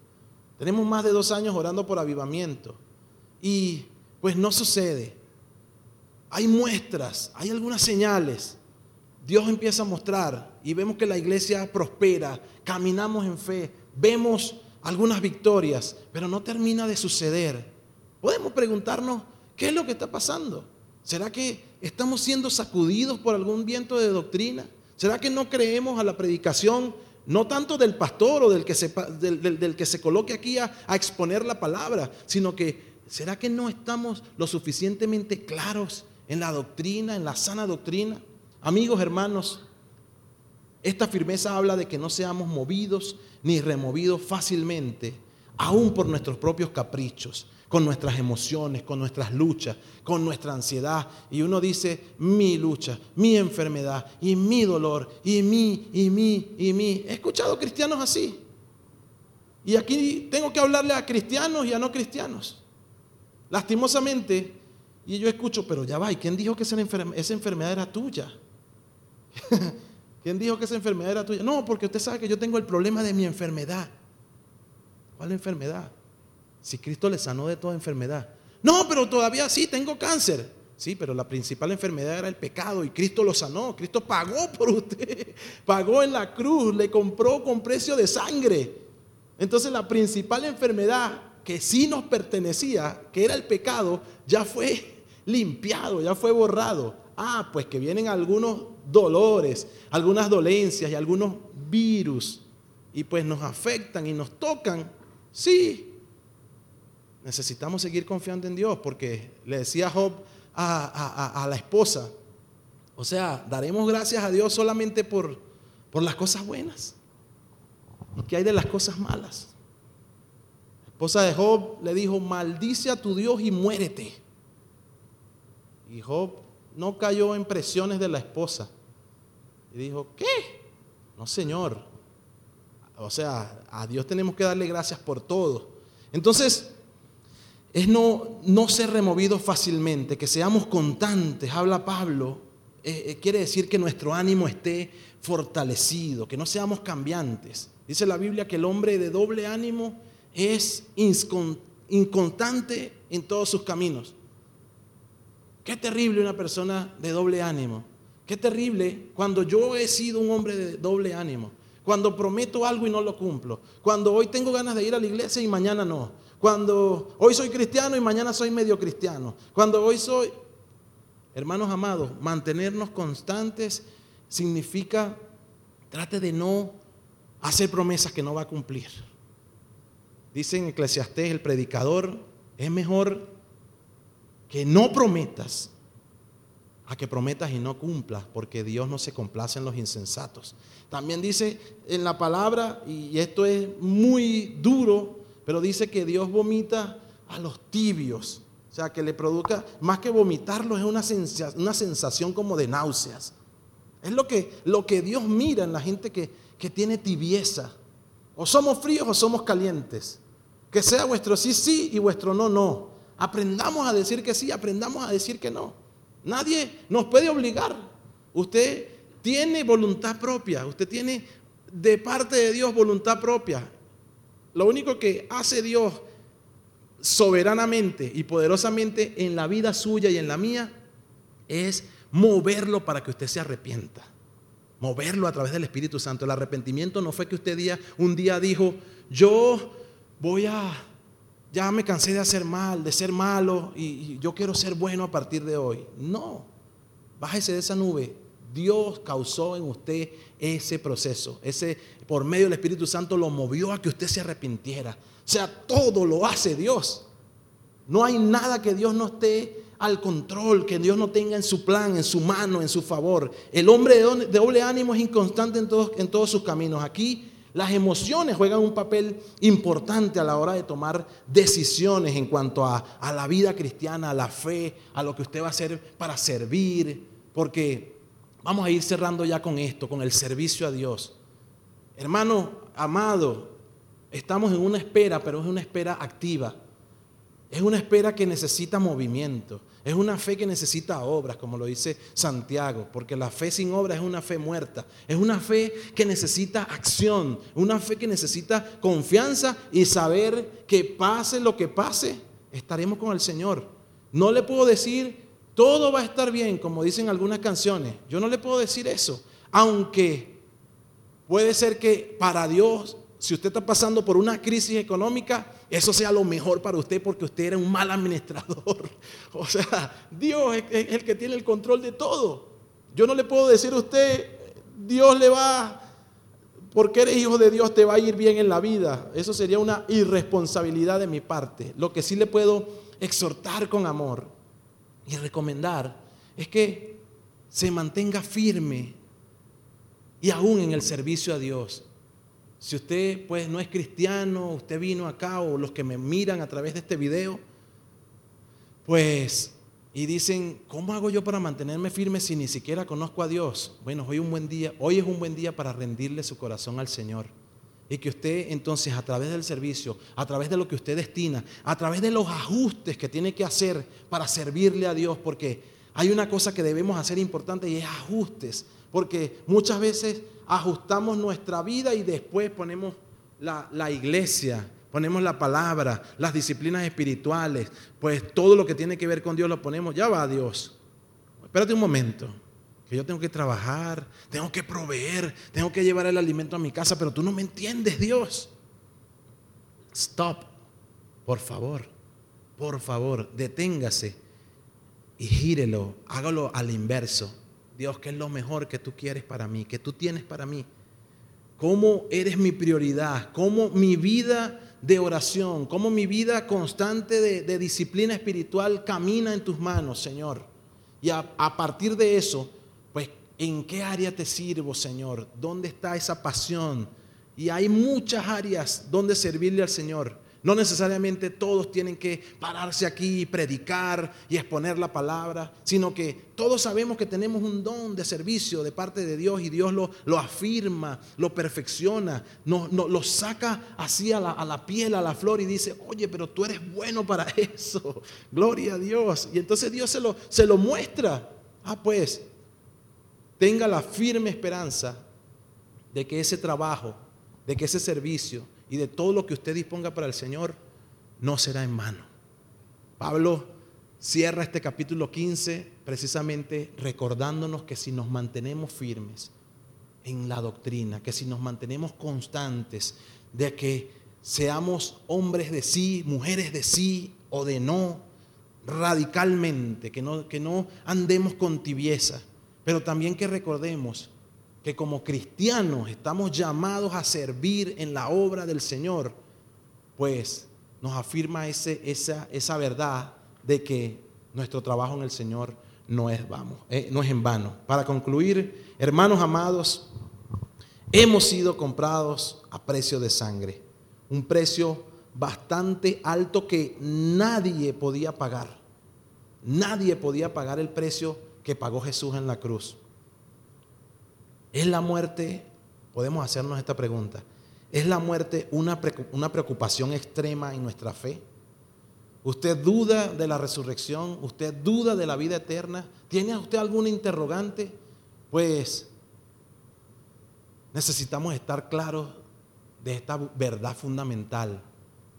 tenemos más de dos años orando por avivamiento, y pues no sucede. Hay muestras, hay algunas señales Dios empieza a mostrar y vemos que la iglesia prospera, caminamos en fe, vemos algunas victorias, pero no termina de suceder. Podemos preguntarnos, ¿qué es lo que está pasando? ¿Será que estamos siendo sacudidos por algún viento de doctrina? ¿Será que no creemos a la predicación, no tanto del pastor o del que se, del, que se coloque aquí a exponer la palabra, sino que ¿será que no estamos lo suficientemente claros en la doctrina, en la sana doctrina? Amigos, hermanos, esta firmeza habla de que no seamos movidos ni removidos fácilmente, aún por nuestros propios caprichos, con nuestras emociones, con nuestras luchas, con nuestra ansiedad. Y uno dice, mi lucha, mi enfermedad, y mi dolor, y mi, y mi, y mi. He escuchado cristianos así. Y aquí tengo que hablarle a cristianos y a no cristianos. Lastimosamente, y yo escucho, pero ya va, ¿y quién dijo que esa enfermedad era tuya? [LAUGHS] ¿Quién dijo que esa enfermedad era tuya? No, porque usted sabe que yo tengo el problema de mi enfermedad. ¿Cuál enfermedad? Si Cristo le sanó de toda enfermedad. No, pero todavía sí, tengo cáncer. Sí, pero la principal enfermedad era el pecado y Cristo lo sanó. Cristo pagó por usted. [LAUGHS] Pagó en la cruz, le compró con precio de sangre. Entonces la principal enfermedad que sí nos pertenecía, que era el pecado, ya fue limpiado, ya fue borrado. Ah, pues que vienen algunos dolores, algunas dolencias y algunos virus y pues nos afectan y nos tocan, sí, necesitamos seguir confiando en Dios porque le decía Job a, la esposa, o sea, daremos gracias a Dios solamente por, por las cosas buenas. ¿Qué hay de las cosas malas? Esposa de Job le dijo, maldice a tu Dios y muérete. Y Job no cayó en presiones de la esposa. Y dijo, ¿qué? No, Señor. O sea, a Dios tenemos que darle gracias por todo. Entonces, es no, no ser removido fácilmente, que seamos constantes, habla Pablo, eh, eh, quiere decir que nuestro ánimo esté fortalecido, que no seamos cambiantes. Dice la Biblia que el hombre de doble ánimo es inconstante en todos sus caminos. Qué terrible una persona de doble ánimo. Qué terrible cuando yo he sido un hombre de doble ánimo. Cuando prometo algo y no lo cumplo. Cuando hoy tengo ganas de ir a la iglesia y mañana no. Cuando hoy soy cristiano y mañana soy medio cristiano. Cuando hoy soy... Hermanos amados, mantenernos constantes significa trate de no hacer promesas que no va a cumplir. Dice en Eclesiastés el predicador, es mejor que no prometas a que prometas y no cumplas, porque Dios no se complace en los insensatos. También dice en la palabra, y esto es muy duro, pero dice que Dios vomita a los tibios. O sea, que le produzca, más que vomitarlo, es una sensación, una sensación como de náuseas. Es lo que, lo que Dios mira en la gente que, que tiene tibieza. O somos fríos o somos calientes. Que sea vuestro sí, sí y vuestro no, no. Aprendamos a decir que sí, aprendamos a decir que no. Nadie nos puede obligar. Usted tiene voluntad propia, usted tiene de parte de Dios voluntad propia. Lo único que hace Dios soberanamente y poderosamente en la vida suya y en la mía es moverlo para que usted se arrepienta. Moverlo a través del Espíritu Santo. El arrepentimiento no fue que usted día, un día dijo, yo voy a, ya me cansé de hacer mal, de ser malo y, yo quiero ser bueno a partir de hoy. No, bájese de esa nube. Dios causó en usted ese proceso. Ese, por medio del Espíritu Santo lo movió a que usted se arrepintiera. O sea, todo lo hace Dios. No hay nada que Dios no esté al control, que Dios no tenga en su plan, en su mano, en su favor. El hombre de doble ánimo es inconstante en todos, en todos sus caminos. Aquí las emociones juegan un papel importante a la hora de tomar decisiones en cuanto a, la vida cristiana, a la fe, a lo que usted va a hacer para servir, porque vamos a ir cerrando ya con esto, con el servicio a Dios. Hermano amado, estamos en una espera, pero es una espera activa. Es una espera que necesita movimiento. Es una fe que necesita obras, como lo dice Santiago, porque la fe sin obras es una fe muerta. Es una fe que necesita acción, una fe que necesita confianza y saber que pase lo que pase, estaremos con el Señor. No le puedo decir, todo va a estar bien, como dicen algunas canciones. Yo no le puedo decir eso, aunque puede ser que para Dios si usted está pasando por una crisis económica, eso sea lo mejor para usted porque usted era un mal administrador. [LAUGHS] O sea, Dios es el que tiene el control de todo. Yo no le puedo decir a usted, Dios le va, porque eres hijo de Dios, te va a ir bien en la vida. Eso sería una irresponsabilidad de mi parte. Lo que sí le puedo exhortar con amor y recomendar es que se mantenga firme y aún en el servicio a Dios. Si usted pues no es cristiano, usted vino acá o los que me miran a través de este video, pues y dicen, ¿cómo hago yo para mantenerme firme si ni siquiera conozco a Dios? Bueno, hoy un buen día, hoy es un buen día para rendirle su corazón al Señor. Y que usted entonces a través del servicio, a través de lo que usted destina, a través de los ajustes que tiene que hacer para servirle a Dios, porque hay una cosa que debemos hacer importante y es ajustes, porque muchas veces ajustamos nuestra vida y después ponemos la, iglesia, ponemos la palabra, las disciplinas espirituales, pues todo lo que tiene que ver con Dios lo ponemos, ya va Dios. Espérate un momento, que yo tengo que trabajar, tengo que proveer, tengo que llevar el alimento a mi casa, pero tú no me entiendes, Dios. Stop, por favor, por favor, deténgase y gírelo, hágalo al inverso. Dios, ¿qué es lo mejor que tú quieres para mí, que tú tienes para mí? ¿Cómo eres mi prioridad? ¿Cómo mi vida de oración, cómo mi vida constante de, disciplina espiritual camina en tus manos, Señor? Y a, a partir de eso, pues, ¿en qué área te sirvo, Señor? ¿Dónde está esa pasión? Y hay muchas áreas donde servirle al Señor. No necesariamente todos tienen que pararse aquí y predicar y exponer la palabra, sino que todos sabemos que tenemos un don de servicio de parte de Dios y Dios lo, lo afirma, lo perfecciona, nos, lo saca así a la, a la piel, a la flor y dice, oye, pero tú eres bueno para [LAUGHS] eso, gloria a Dios. Y entonces Dios se lo, se lo muestra. Ah, pues, tenga la firme esperanza de que ese trabajo, de que ese servicio, y de todo lo que usted disponga para el Señor, no será en vano. Pablo cierra este capítulo 15 precisamente recordándonos que si nos mantenemos firmes en la doctrina, que si nos mantenemos constantes de que seamos hombres de sí, mujeres de sí o de no, radicalmente, que no, que no andemos con tibieza, pero también que recordemos que como cristianos estamos llamados a servir en la obra del Señor, pues nos afirma esa, esa verdad de que nuestro trabajo en el Señor no es, vamos, eh, no es en vano. Para concluir, hermanos amados, hemos sido comprados a precio de sangre, un precio bastante alto que nadie podía pagar. Nadie podía pagar el precio que pagó Jesús en la cruz. ¿Es la muerte, podemos hacernos esta pregunta, ¿es la muerte una, preocupación extrema en nuestra fe? ¿Usted duda de la resurrección? ¿Usted duda de la vida eterna? ¿Tiene usted alguna interrogante? Pues necesitamos estar claros de esta verdad fundamental,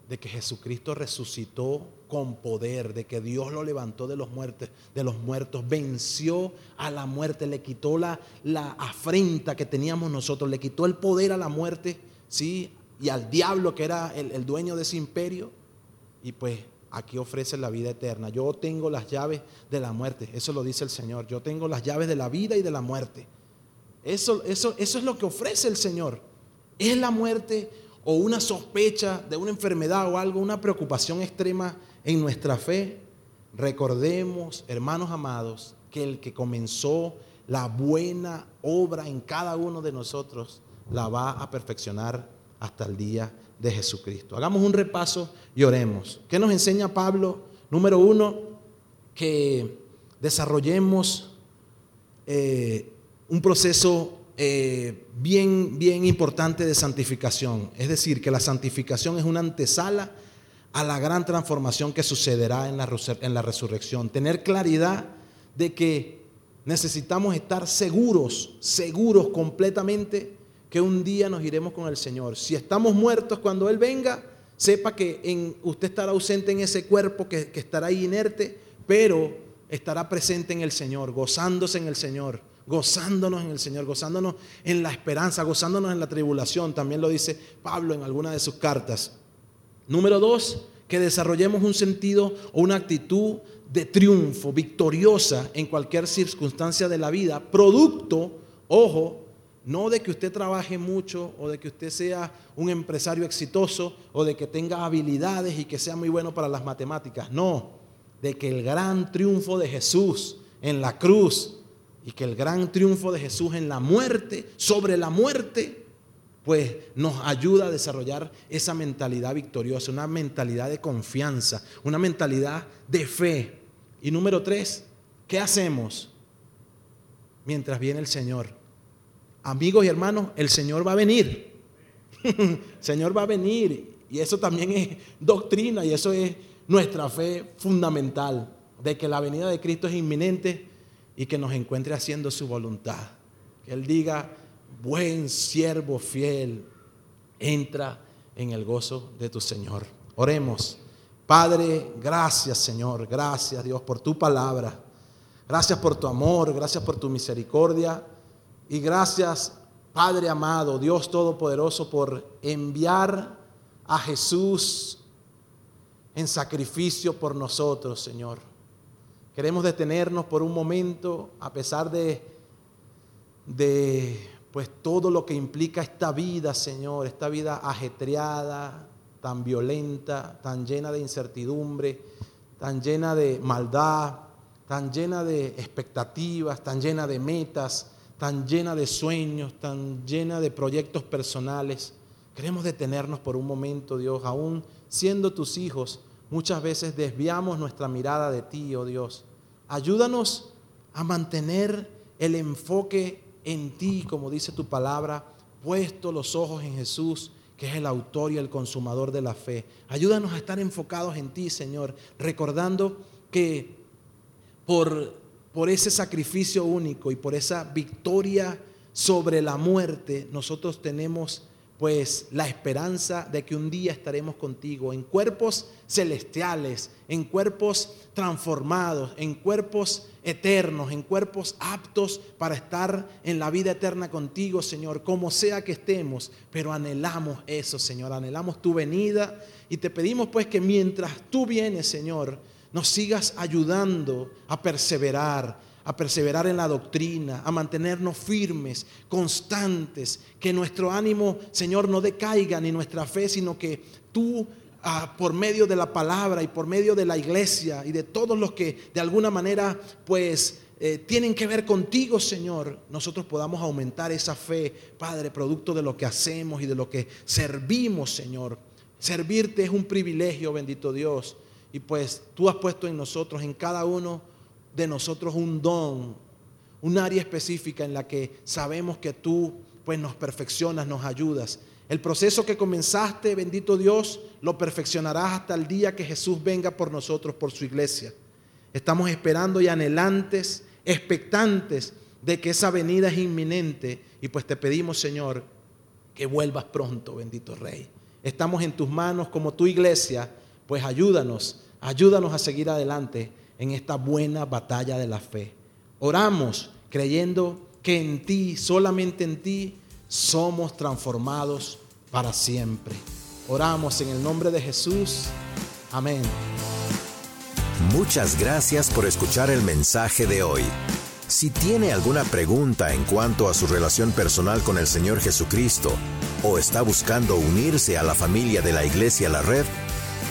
de que Jesucristo resucitó con poder, de que Dios lo levantó de los muertos, de los muertos, venció a la muerte, le quitó la, la afrenta que teníamos nosotros, le quitó el poder a la muerte, ¿sí? Y al diablo que era el, el dueño de ese imperio. Y pues aquí ofrece la vida eterna. Yo tengo las llaves de la muerte, eso lo dice el Señor. Yo tengo las llaves de la vida y de la muerte. Eso, eso, eso es lo que ofrece el Señor. ¿Es la muerte o una sospecha de una enfermedad o algo, una preocupación extrema en nuestra fe? Recordemos, hermanos amados, que el que comenzó la buena obra en cada uno de nosotros la va a perfeccionar hasta el día de Jesucristo. Hagamos un repaso y oremos. ¿Qué nos enseña Pablo? Número uno, que desarrollemos eh, un proceso eh, bien, bien importante de santificación. Es decir, que la santificación es una antesala a la gran transformación que sucederá en la, en la resurrección. Tener claridad de que necesitamos estar seguros, seguros completamente que un día nos iremos con el Señor. Si estamos muertos cuando Él venga, sepa que en, usted estará ausente en ese cuerpo que, que estará inerte, pero estará presente en el Señor, gozándose en el Señor, gozándonos en el Señor, gozándonos en la esperanza, gozándonos en la tribulación. También lo dice Pablo en alguna de sus cartas. Número dos, que desarrollemos un sentido o una actitud de triunfo, victoriosa en cualquier circunstancia de la vida, producto, ojo, no de que usted trabaje mucho o de que usted sea un empresario exitoso o de que tenga habilidades y que sea muy bueno para las matemáticas. No, de que el gran triunfo de Jesús en la cruz y que el gran triunfo de Jesús en la muerte, sobre la muerte, pues nos ayuda a desarrollar esa mentalidad victoriosa, una mentalidad de confianza, una mentalidad de fe. Y número tres, ¿qué hacemos mientras viene el Señor? amigos y hermanos, el Señor va a venir. el [LAUGHS] Señor va a venir. Y eso también es doctrina y eso es nuestra fe fundamental, de que la venida de Cristo es inminente y que nos encuentre haciendo su voluntad. Que Él diga, buen siervo fiel, entra en el gozo de tu Señor. Oremos. Padre, gracias Señor, gracias Dios por tu palabra. Gracias por tu amor, gracias por tu misericordia. Y gracias, Padre amado, Dios Todopoderoso, por enviar a Jesús en sacrificio por nosotros, Señor. Queremos detenernos por un momento, a pesar de, de pues todo lo que implica esta vida, Señor, esta vida ajetreada, tan violenta, tan llena de incertidumbre, tan llena de maldad, tan llena de expectativas, tan llena de metas, tan llena de sueños, tan llena de proyectos personales. Queremos detenernos por un momento, Dios, aún siendo tus hijos, muchas veces desviamos nuestra mirada de ti, oh Dios. Ayúdanos a mantener el enfoque en ti, como dice tu palabra, puesto los ojos en Jesús, que es el autor y el consumador de la fe. Ayúdanos a estar enfocados en ti, Señor, recordando que por por ese sacrificio único y por esa victoria sobre la muerte, nosotros tenemos pues la esperanza de que un día estaremos contigo en cuerpos celestiales, en cuerpos transformados, en cuerpos eternos, en cuerpos aptos para estar en la vida eterna contigo, Señor, como sea que estemos, pero anhelamos eso, Señor, anhelamos tu venida y te pedimos pues que mientras tú vienes, Señor, nos sigas ayudando a perseverar, a perseverar en la doctrina, a mantenernos firmes, constantes, que nuestro ánimo, Señor, no decaiga ni nuestra fe, sino que tú, ah, por medio de la palabra y por medio de la iglesia y de todos los que de alguna manera, pues, eh, tienen que ver contigo, Señor, nosotros podamos aumentar esa fe, Padre, producto de lo que hacemos y de lo que servimos, Señor. Servirte es un privilegio, bendito Dios. Y pues tú has puesto en nosotros, en cada uno de nosotros, un don, un área específica en la que sabemos que tú pues nos perfeccionas, nos ayudas. El proceso que comenzaste, bendito Dios, lo perfeccionarás hasta el día que Jesús venga por nosotros, por su iglesia. Estamos esperando y anhelantes, expectantes de que esa venida es inminente y pues te pedimos, Señor, que vuelvas pronto, bendito Rey. Estamos en tus manos como tu iglesia, pues ayúdanos, ayúdanos a seguir adelante en esta buena batalla de la fe. Oramos creyendo que en ti, solamente en ti, somos transformados para siempre. Oramos en el nombre de Jesús. Amén. Muchas gracias por escuchar el mensaje de hoy. Si tiene alguna pregunta en cuanto a su relación personal con el Señor Jesucristo o está buscando unirse a la familia de la Iglesia La Red,